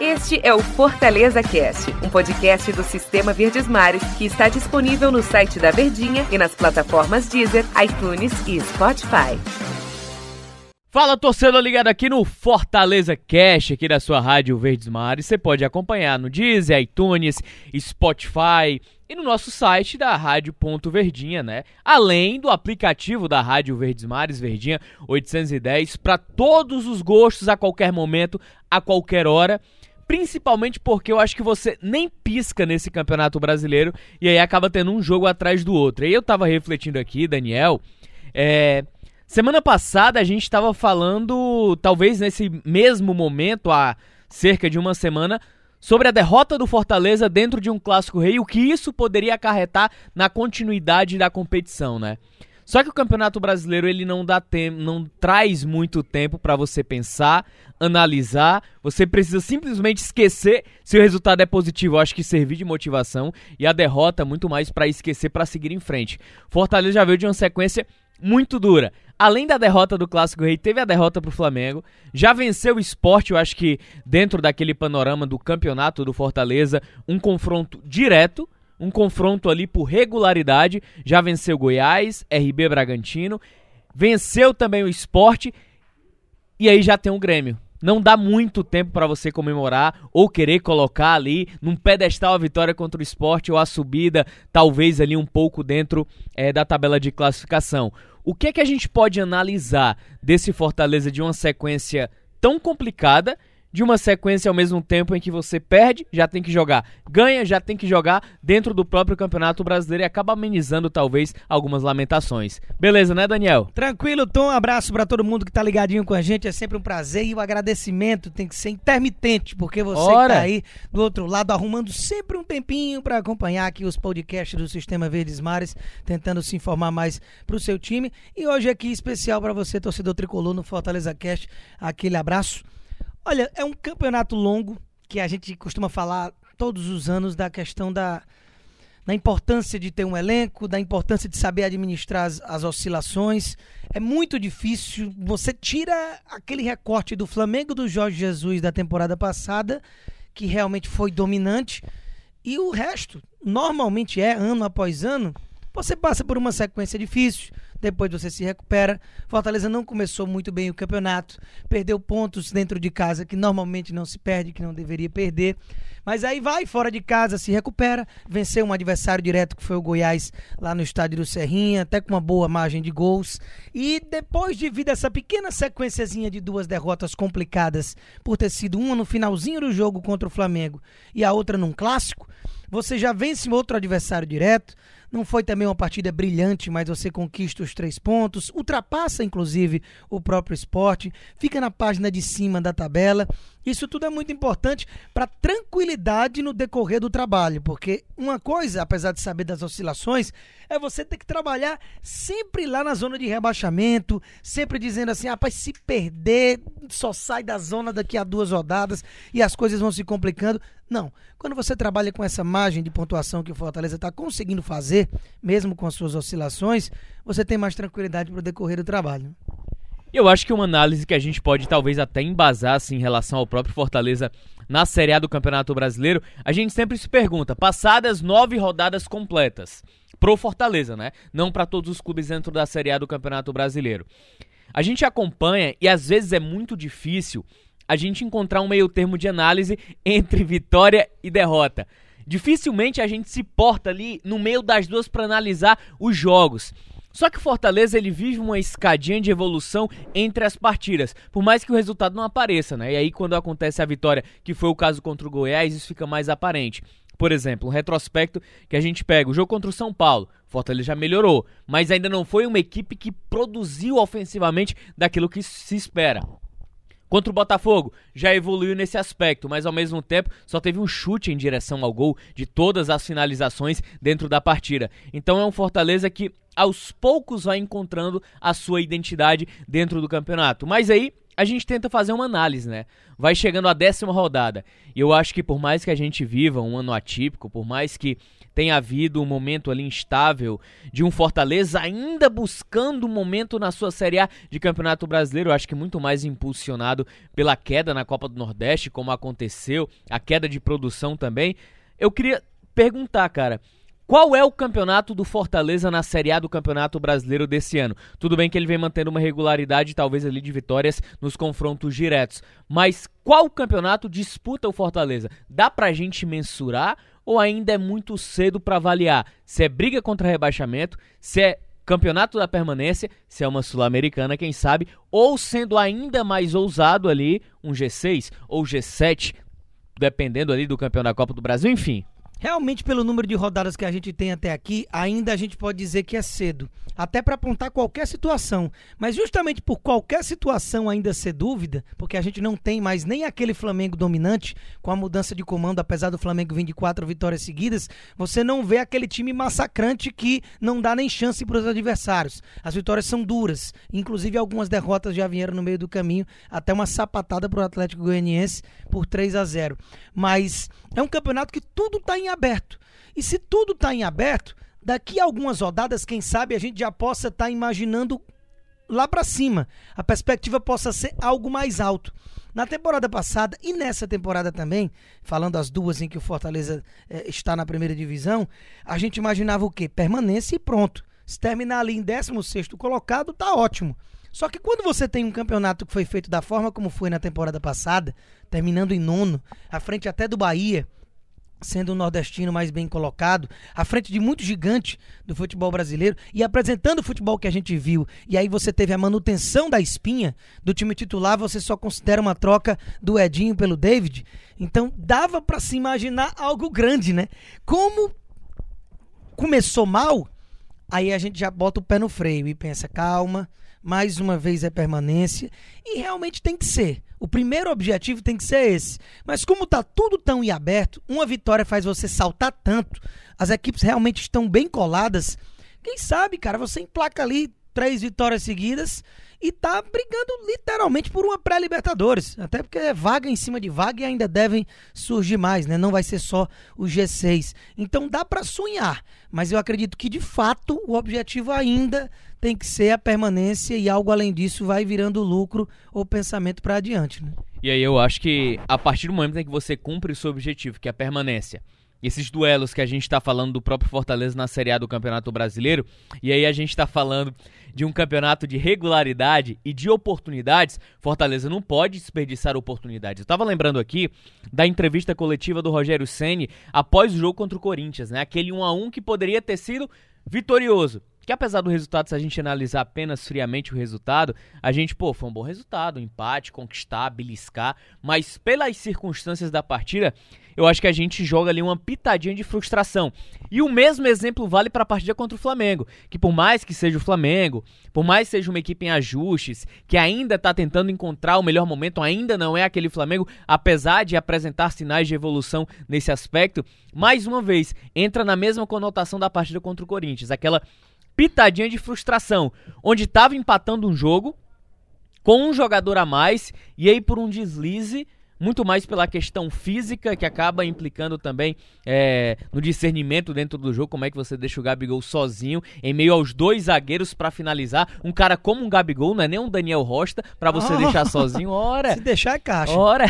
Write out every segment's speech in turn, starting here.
Este é o Fortaleza Cast, um podcast do Sistema Verdes Mares que está disponível no site da Verdinha e nas plataformas Deezer, iTunes e Spotify. Fala torcedor ligado aqui no Fortaleza Cast, aqui da sua rádio Verdes Mares. Você pode acompanhar no Deezer, iTunes, Spotify e no nosso site da Rádio Ponto Verdinha, né? Além do aplicativo da Rádio Verdes Mares, Verdinha 810, para todos os gostos, a qualquer momento, a qualquer hora principalmente porque eu acho que você nem pisca nesse Campeonato Brasileiro e aí acaba tendo um jogo atrás do outro. E eu tava refletindo aqui, Daniel, é, semana passada a gente estava falando, talvez nesse mesmo momento, há cerca de uma semana, sobre a derrota do Fortaleza dentro de um clássico rei, o que isso poderia acarretar na continuidade da competição, né? Só que o Campeonato Brasileiro ele não dá tempo, não traz muito tempo para você pensar, analisar. Você precisa simplesmente esquecer se o resultado é positivo. Eu acho que servir de motivação e a derrota muito mais para esquecer para seguir em frente. Fortaleza já veio de uma sequência muito dura. Além da derrota do Clássico Rei, teve a derrota pro Flamengo. Já venceu o esporte, eu acho que dentro daquele panorama do campeonato do Fortaleza, um confronto direto um confronto ali por regularidade. Já venceu Goiás, RB Bragantino, venceu também o esporte e aí já tem um Grêmio. Não dá muito tempo para você comemorar ou querer colocar ali num pedestal a vitória contra o esporte ou a subida, talvez ali um pouco dentro é, da tabela de classificação. O que é que a gente pode analisar desse Fortaleza de uma sequência tão complicada de uma sequência ao mesmo tempo em que você perde, já tem que jogar, ganha, já tem que jogar dentro do próprio Campeonato Brasileiro e acaba amenizando talvez algumas lamentações. Beleza, né, Daniel? Tranquilo, Tom. Um abraço para todo mundo que tá ligadinho com a gente. É sempre um prazer e o agradecimento tem que ser intermitente, porque você Ora. que tá aí do outro lado arrumando sempre um tempinho para acompanhar aqui os podcasts do Sistema Verdes Mares, tentando se informar mais pro seu time. E hoje aqui especial para você, torcedor tricolor no Fortaleza Cast. Aquele abraço. Olha, é um campeonato longo que a gente costuma falar todos os anos da questão da, da importância de ter um elenco, da importância de saber administrar as, as, oscilações. É muito difícil. Você tira aquele recorte do Flamengo do Jorge Jesus da temporada passada, que realmente foi dominante, e o resto, normalmente é ano após ano, você passa por uma sequência difícil depois você se recupera. Fortaleza não começou muito bem o campeonato, perdeu pontos dentro de casa que normalmente não se perde, que não deveria perder. Mas aí vai fora de casa, se recupera, venceu um adversário direto que foi o Goiás lá no estádio do Serrinha, até com uma boa margem de gols. E depois de vir dessa pequena sequenciazinha de duas derrotas complicadas, por ter sido uma no finalzinho do jogo contra o Flamengo e a outra num clássico, você já vence outro adversário direto, não foi também uma partida brilhante, mas você conquista os três pontos, ultrapassa inclusive o próprio esporte, fica na página de cima da tabela. Isso tudo é muito importante para tranquilidade no decorrer do trabalho, porque uma coisa, apesar de saber das oscilações, é você ter que trabalhar sempre lá na zona de rebaixamento, sempre dizendo assim: rapaz, se perder, só sai da zona daqui a duas rodadas e as coisas vão se complicando. Não. Quando você trabalha com essa margem de pontuação que o Fortaleza está conseguindo fazer, mesmo com as suas oscilações, você tem mais tranquilidade para o decorrer do trabalho. Eu acho que uma análise que a gente pode talvez até embasar assim, em relação ao próprio Fortaleza na Série A do Campeonato Brasileiro, a gente sempre se pergunta, passadas nove rodadas completas, pro Fortaleza, né? Não para todos os clubes dentro da Série A do Campeonato Brasileiro. A gente acompanha e às vezes é muito difícil a gente encontrar um meio termo de análise entre vitória e derrota. Dificilmente a gente se porta ali no meio das duas para analisar os jogos. Só que o Fortaleza ele vive uma escadinha de evolução entre as partidas, por mais que o resultado não apareça, né? E aí quando acontece a vitória, que foi o caso contra o Goiás, isso fica mais aparente. Por exemplo, um retrospecto que a gente pega, o jogo contra o São Paulo, Fortaleza já melhorou, mas ainda não foi uma equipe que produziu ofensivamente daquilo que se espera. Contra o Botafogo, já evoluiu nesse aspecto, mas ao mesmo tempo só teve um chute em direção ao gol de todas as finalizações dentro da partida. Então é um Fortaleza que aos poucos vai encontrando a sua identidade dentro do campeonato. Mas aí a gente tenta fazer uma análise, né? Vai chegando a décima rodada. E eu acho que por mais que a gente viva um ano atípico, por mais que tem havido um momento ali instável de um Fortaleza ainda buscando um momento na sua Série A de Campeonato Brasileiro, eu acho que muito mais impulsionado pela queda na Copa do Nordeste, como aconteceu, a queda de produção também. Eu queria perguntar, cara, qual é o campeonato do Fortaleza na Série A do Campeonato Brasileiro desse ano? Tudo bem que ele vem mantendo uma regularidade, talvez ali de vitórias nos confrontos diretos. Mas qual campeonato disputa o Fortaleza? Dá pra gente mensurar ou ainda é muito cedo para avaliar se é briga contra rebaixamento, se é campeonato da permanência, se é uma sul-americana, quem sabe, ou sendo ainda mais ousado ali, um G6 ou G7, dependendo ali do campeão da Copa do Brasil, enfim. Realmente, pelo número de rodadas que a gente tem até aqui, ainda a gente pode dizer que é cedo. Até para apontar qualquer situação. Mas justamente por qualquer situação ainda ser dúvida, porque a gente não tem mais nem aquele Flamengo dominante, com a mudança de comando, apesar do Flamengo vir de quatro vitórias seguidas, você não vê aquele time massacrante que não dá nem chance para os adversários. As vitórias são duras. Inclusive, algumas derrotas já vieram no meio do caminho, até uma sapatada para o Atlético Goianiense por 3 a 0 Mas é um campeonato que tudo está em aberto. E se tudo está em aberto, daqui a algumas rodadas, quem sabe a gente já possa estar tá imaginando lá para cima. A perspectiva possa ser algo mais alto. Na temporada passada e nessa temporada também, falando as duas em que o Fortaleza eh, está na primeira divisão, a gente imaginava o quê? Permanência e pronto. Se terminar ali em 16 colocado, tá ótimo. Só que quando você tem um campeonato que foi feito da forma como foi na temporada passada, terminando em nono, à frente até do Bahia, sendo o nordestino mais bem colocado, à frente de muito gigante do futebol brasileiro e apresentando o futebol que a gente viu. E aí você teve a manutenção da espinha do time titular, você só considera uma troca do Edinho pelo David. Então dava para se imaginar algo grande, né? Como começou mal, aí a gente já bota o pé no freio e pensa, calma, mais uma vez é permanência e realmente tem que ser. O primeiro objetivo tem que ser esse. Mas como está tudo tão em aberto, uma vitória faz você saltar tanto, as equipes realmente estão bem coladas. Quem sabe, cara, você emplaca ali três vitórias seguidas e tá brigando literalmente por uma pré-Libertadores. Até porque é vaga em cima de vaga e ainda devem surgir mais, né? Não vai ser só o G6. Então dá para sonhar, mas eu acredito que de fato o objetivo ainda tem que ser a permanência e algo além disso vai virando lucro ou pensamento para adiante, né? E aí eu acho que a partir do momento em que você cumpre o seu objetivo, que é a permanência, esses duelos que a gente está falando do próprio Fortaleza na Série A do Campeonato Brasileiro, e aí a gente está falando de um campeonato de regularidade e de oportunidades, Fortaleza não pode desperdiçar oportunidades. Eu estava lembrando aqui da entrevista coletiva do Rogério Ceni após o jogo contra o Corinthians, né? Aquele 1 a 1 que poderia ter sido vitorioso que apesar do resultado, se a gente analisar apenas friamente o resultado, a gente, pô, foi um bom resultado, um empate, conquistar, beliscar, mas pelas circunstâncias da partida, eu acho que a gente joga ali uma pitadinha de frustração. E o mesmo exemplo vale para a partida contra o Flamengo, que por mais que seja o Flamengo, por mais que seja uma equipe em ajustes, que ainda está tentando encontrar o melhor momento, ainda não é aquele Flamengo, apesar de apresentar sinais de evolução nesse aspecto, mais uma vez, entra na mesma conotação da partida contra o Corinthians, aquela pitadinha de frustração, onde estava empatando um jogo com um jogador a mais e aí por um deslize muito mais pela questão física, que acaba implicando também é, no discernimento dentro do jogo, como é que você deixa o Gabigol sozinho, em meio aos dois zagueiros para finalizar. Um cara como um Gabigol, não é nem um Daniel Rosta, para você oh, deixar sozinho. Ora! Se deixar é caixa. Ora!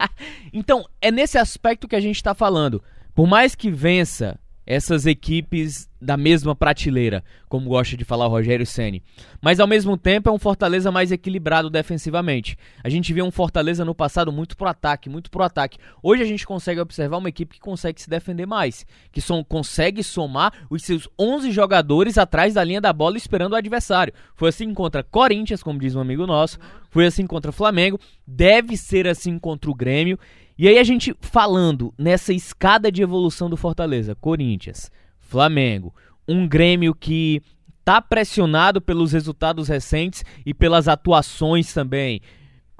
então, é nesse aspecto que a gente está falando. Por mais que vença essas equipes da mesma prateleira, como gosta de falar o Rogério Ceni. Mas ao mesmo tempo é um Fortaleza mais equilibrado defensivamente. A gente viu um Fortaleza no passado muito pro ataque, muito pro ataque. Hoje a gente consegue observar uma equipe que consegue se defender mais, que som, consegue somar os seus 11 jogadores atrás da linha da bola esperando o adversário. Foi assim contra Corinthians, como diz um amigo nosso, foi assim contra Flamengo, deve ser assim contra o Grêmio e aí a gente falando nessa escada de evolução do Fortaleza, Corinthians, Flamengo, um Grêmio que tá pressionado pelos resultados recentes e pelas atuações também,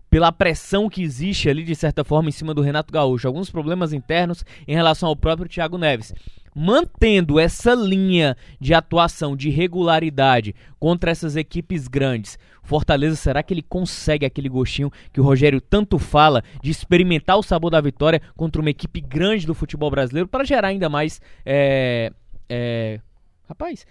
pela pressão que existe ali de certa forma em cima do Renato Gaúcho, alguns problemas internos em relação ao próprio Thiago Neves. Mantendo essa linha de atuação de regularidade contra essas equipes grandes, Fortaleza, será que ele consegue aquele gostinho que o Rogério tanto fala de experimentar o sabor da vitória contra uma equipe grande do futebol brasileiro para gerar ainda mais. É, é, rapaz,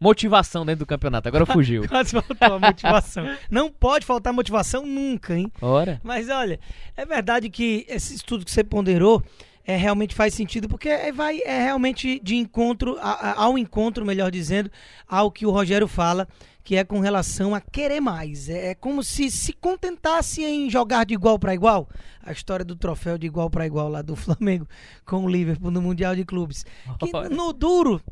motivação dentro do campeonato. Agora fugiu. Quase faltou a motivação. Não pode faltar motivação nunca, hein? Ora. Mas olha, é verdade que esse estudo que você ponderou é, realmente faz sentido, porque é, vai, é realmente de encontro, a, a, ao encontro, melhor dizendo, ao que o Rogério fala que é com relação a querer mais. É, é como se se contentasse em jogar de igual para igual. A história do troféu de igual para igual lá do Flamengo com o Liverpool no Mundial de Clubes. Que no duro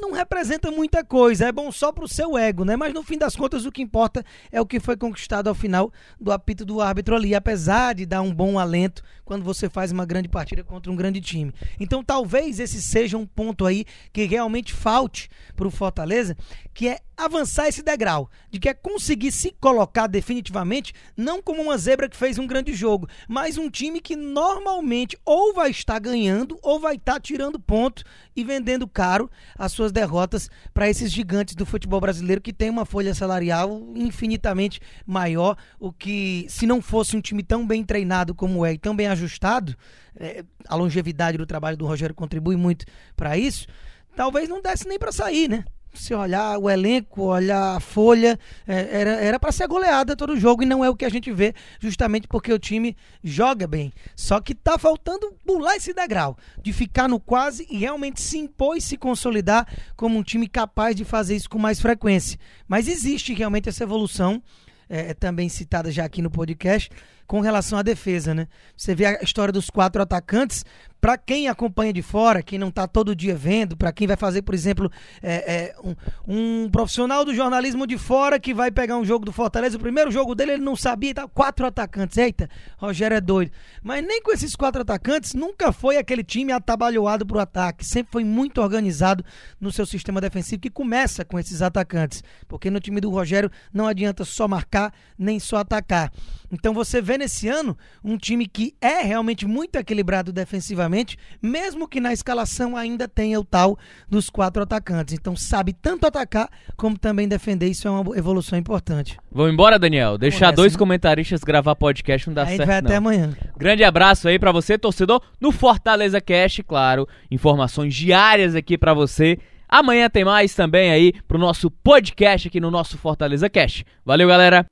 não representa muita coisa, é bom só pro seu ego, né? Mas no fim das contas o que importa é o que foi conquistado ao final do apito do árbitro ali, apesar de dar um bom alento quando você faz uma grande partida contra um grande time. Então talvez esse seja um ponto aí que realmente falte pro Fortaleza, que é avançar esse degrau, de que é conseguir se colocar definitivamente, não como uma zebra que fez um grande jogo, mas um time que normalmente ou vai estar ganhando ou vai estar tirando ponto e vendendo caro as suas derrotas para esses gigantes do futebol brasileiro que tem uma folha salarial infinitamente maior, o que se não fosse um time tão bem treinado como é e tão bem ajustado, é, a longevidade do trabalho do Rogério contribui muito para isso, talvez não desse nem para sair, né? Se olhar o elenco, olhar a folha, é, era para ser goleada todo jogo e não é o que a gente vê, justamente porque o time joga bem. Só que tá faltando pular esse degrau, de ficar no quase e realmente se impor e se consolidar como um time capaz de fazer isso com mais frequência. Mas existe realmente essa evolução, é, é também citada já aqui no podcast, com relação à defesa, né? Você vê a história dos quatro atacantes, para quem acompanha de fora, quem não está todo dia vendo, para quem vai fazer, por exemplo, é, é, um, um, profissional do jornalismo de fora que vai pegar um jogo do Fortaleza, o primeiro jogo dele ele não sabia, tá, quatro atacantes, eita, Rogério é doido. Mas nem com esses quatro atacantes nunca foi aquele time atabalhoado pro ataque, sempre foi muito organizado no seu sistema defensivo que começa com esses atacantes, porque no time do Rogério não adianta só marcar nem só atacar. Então você vê nesse ano um time que é realmente muito equilibrado defensivamente, mesmo que na escalação ainda tenha o tal dos quatro atacantes. Então sabe tanto atacar como também defender. Isso é uma evolução importante. Vamos embora, Daniel. Deixar dois né? comentaristas gravar podcast não dá certo. A gente vai não. até amanhã. Grande abraço aí para você, torcedor, no Fortaleza Cast, claro. Informações diárias aqui para você. Amanhã tem mais também aí pro nosso podcast aqui no nosso Fortaleza Cast. Valeu, galera!